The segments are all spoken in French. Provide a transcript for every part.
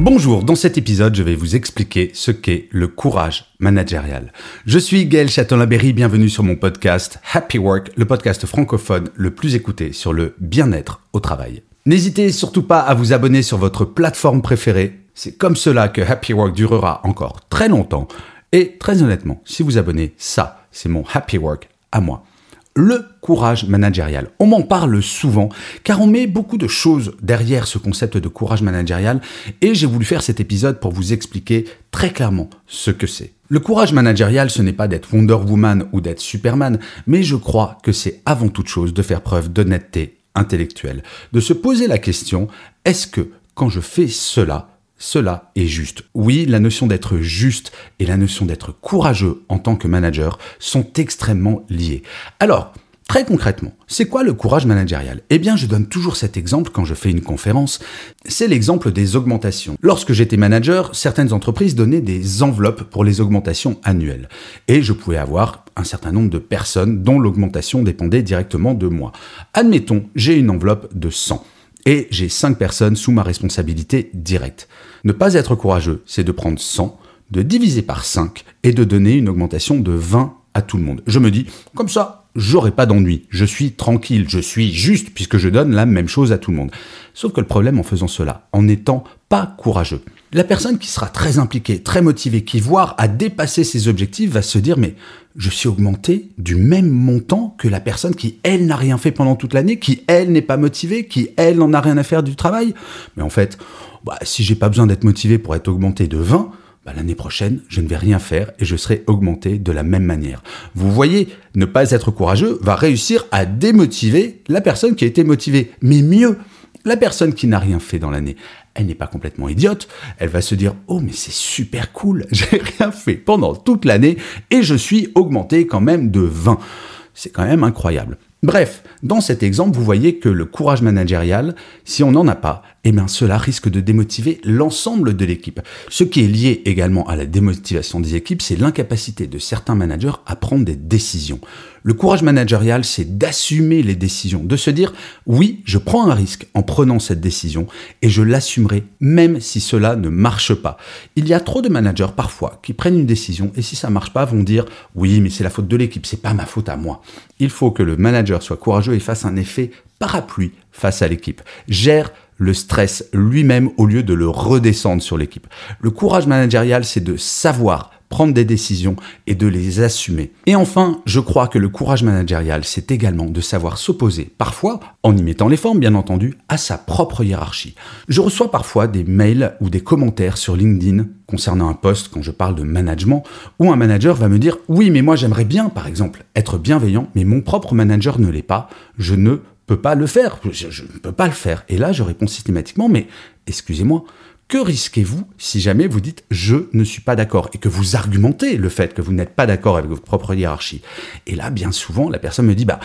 Bonjour, dans cet épisode, je vais vous expliquer ce qu'est le courage managérial. Je suis Gaël Châtelain-Berry, bienvenue sur mon podcast Happy Work, le podcast francophone le plus écouté sur le bien-être au travail. N'hésitez surtout pas à vous abonner sur votre plateforme préférée. C'est comme cela que Happy Work durera encore très longtemps. Et très honnêtement, si vous abonnez, ça, c'est mon Happy Work à moi le courage managérial. On m'en parle souvent car on met beaucoup de choses derrière ce concept de courage managérial et j'ai voulu faire cet épisode pour vous expliquer très clairement ce que c'est. Le courage managérial, ce n'est pas d'être Wonder Woman ou d'être Superman, mais je crois que c'est avant toute chose de faire preuve d'honnêteté intellectuelle, de se poser la question, est-ce que quand je fais cela, cela est juste. Oui, la notion d'être juste et la notion d'être courageux en tant que manager sont extrêmement liées. Alors, Très concrètement, c'est quoi le courage managérial? Eh bien, je donne toujours cet exemple quand je fais une conférence. C'est l'exemple des augmentations. Lorsque j'étais manager, certaines entreprises donnaient des enveloppes pour les augmentations annuelles. Et je pouvais avoir un certain nombre de personnes dont l'augmentation dépendait directement de moi. Admettons, j'ai une enveloppe de 100 et j'ai 5 personnes sous ma responsabilité directe. Ne pas être courageux, c'est de prendre 100, de diviser par 5 et de donner une augmentation de 20 à tout le monde. Je me dis, comme ça, j'aurai pas d'ennui, je suis tranquille, je suis juste puisque je donne la même chose à tout le monde. Sauf que le problème en faisant cela, en n'étant pas courageux, la personne qui sera très impliquée, très motivée, qui voit à dépasser ses objectifs va se dire mais je suis augmenté du même montant que la personne qui elle n'a rien fait pendant toute l'année, qui elle n'est pas motivée, qui elle n'en a rien à faire du travail. Mais en fait, bah, si j'ai pas besoin d'être motivé pour être augmenté de 20, bah, l'année prochaine, je ne vais rien faire et je serai augmenté de la même manière. Vous voyez, ne pas être courageux va réussir à démotiver la personne qui a été motivée. Mais mieux, la personne qui n'a rien fait dans l'année, elle n'est pas complètement idiote. Elle va se dire Oh, mais c'est super cool, j'ai rien fait pendant toute l'année et je suis augmenté quand même de 20. C'est quand même incroyable. Bref, dans cet exemple, vous voyez que le courage managérial, si on n'en a pas, eh bien cela risque de démotiver l'ensemble de l'équipe. Ce qui est lié également à la démotivation des équipes, c'est l'incapacité de certains managers à prendre des décisions. Le courage managérial, c'est d'assumer les décisions, de se dire oui, je prends un risque en prenant cette décision et je l'assumerai même si cela ne marche pas. Il y a trop de managers parfois qui prennent une décision et si ça marche pas vont dire oui, mais c'est la faute de l'équipe, c'est pas ma faute à moi. Il faut que le manager soit courageux et fasse un effet parapluie face à l'équipe. Gère le stress lui-même au lieu de le redescendre sur l'équipe. Le courage managérial, c'est de savoir prendre des décisions et de les assumer. Et enfin, je crois que le courage managérial, c'est également de savoir s'opposer, parfois en y mettant les formes bien entendu, à sa propre hiérarchie. Je reçois parfois des mails ou des commentaires sur LinkedIn concernant un poste quand je parle de management, où un manager va me dire oui mais moi j'aimerais bien par exemple être bienveillant, mais mon propre manager ne l'est pas, je ne peux pas le faire, je, ne peux pas le faire. Et là, je réponds systématiquement, mais excusez-moi, que risquez-vous si jamais vous dites je ne suis pas d'accord et que vous argumentez le fait que vous n'êtes pas d'accord avec votre propre hiérarchie? Et là, bien souvent, la personne me dit bah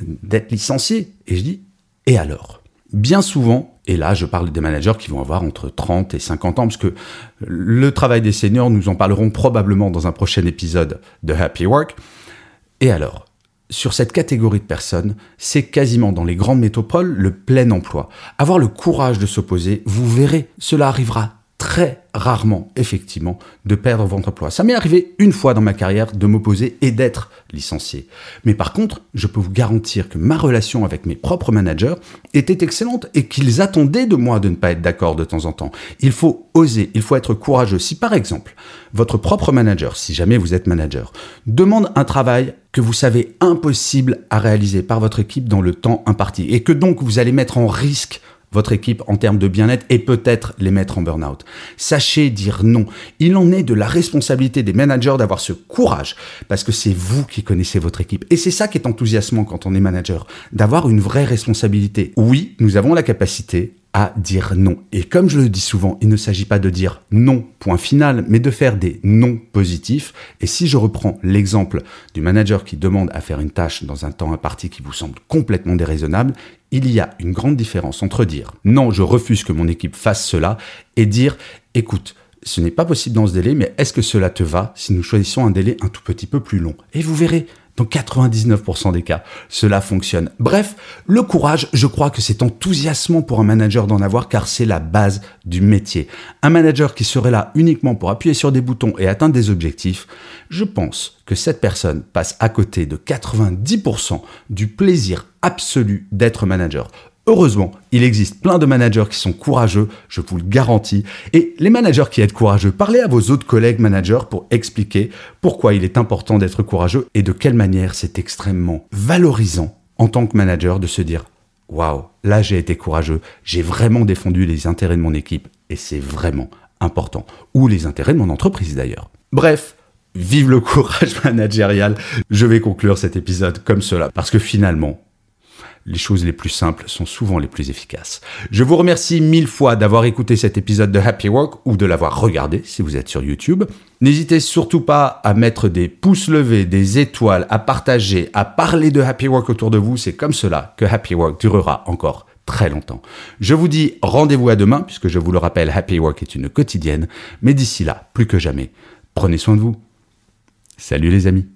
d'être licencié. Et je dis et alors? Bien souvent, et là je parle des managers qui vont avoir entre 30 et 50 ans, parce que le travail des seniors, nous en parlerons probablement dans un prochain épisode de Happy Work. Et alors? Sur cette catégorie de personnes, c'est quasiment dans les grandes métropoles le plein emploi. Avoir le courage de s'opposer, vous verrez, cela arrivera très rarement, effectivement, de perdre votre emploi. Ça m'est arrivé une fois dans ma carrière de m'opposer et d'être licencié. Mais par contre, je peux vous garantir que ma relation avec mes propres managers était excellente et qu'ils attendaient de moi de ne pas être d'accord de temps en temps. Il faut oser, il faut être courageux. Si par exemple, votre propre manager, si jamais vous êtes manager, demande un travail que vous savez impossible à réaliser par votre équipe dans le temps imparti et que donc vous allez mettre en risque votre équipe en termes de bien-être et peut-être les mettre en burn-out. Sachez dire non. Il en est de la responsabilité des managers d'avoir ce courage parce que c'est vous qui connaissez votre équipe. Et c'est ça qui est enthousiasmant quand on est manager, d'avoir une vraie responsabilité. Oui, nous avons la capacité dire non. Et comme je le dis souvent, il ne s'agit pas de dire non, point final, mais de faire des non positifs. Et si je reprends l'exemple du manager qui demande à faire une tâche dans un temps imparti qui vous semble complètement déraisonnable, il y a une grande différence entre dire non, je refuse que mon équipe fasse cela et dire écoute, ce n'est pas possible dans ce délai, mais est-ce que cela te va si nous choisissons un délai un tout petit peu plus long? Et vous verrez, dans 99% des cas, cela fonctionne. Bref, le courage, je crois que c'est enthousiasmant pour un manager d'en avoir car c'est la base du métier. Un manager qui serait là uniquement pour appuyer sur des boutons et atteindre des objectifs, je pense que cette personne passe à côté de 90% du plaisir absolu d'être manager. Heureusement, il existe plein de managers qui sont courageux, je vous le garantis. Et les managers qui êtes courageux, parlez à vos autres collègues managers pour expliquer pourquoi il est important d'être courageux et de quelle manière c'est extrêmement valorisant en tant que manager de se dire Waouh, là j'ai été courageux, j'ai vraiment défendu les intérêts de mon équipe et c'est vraiment important. Ou les intérêts de mon entreprise d'ailleurs. Bref, vive le courage managérial. Je vais conclure cet épisode comme cela parce que finalement, les choses les plus simples sont souvent les plus efficaces. Je vous remercie mille fois d'avoir écouté cet épisode de Happy Work ou de l'avoir regardé si vous êtes sur YouTube. N'hésitez surtout pas à mettre des pouces levés, des étoiles, à partager, à parler de Happy Work autour de vous. C'est comme cela que Happy Work durera encore très longtemps. Je vous dis rendez-vous à demain, puisque je vous le rappelle, Happy Work est une quotidienne. Mais d'ici là, plus que jamais, prenez soin de vous. Salut les amis.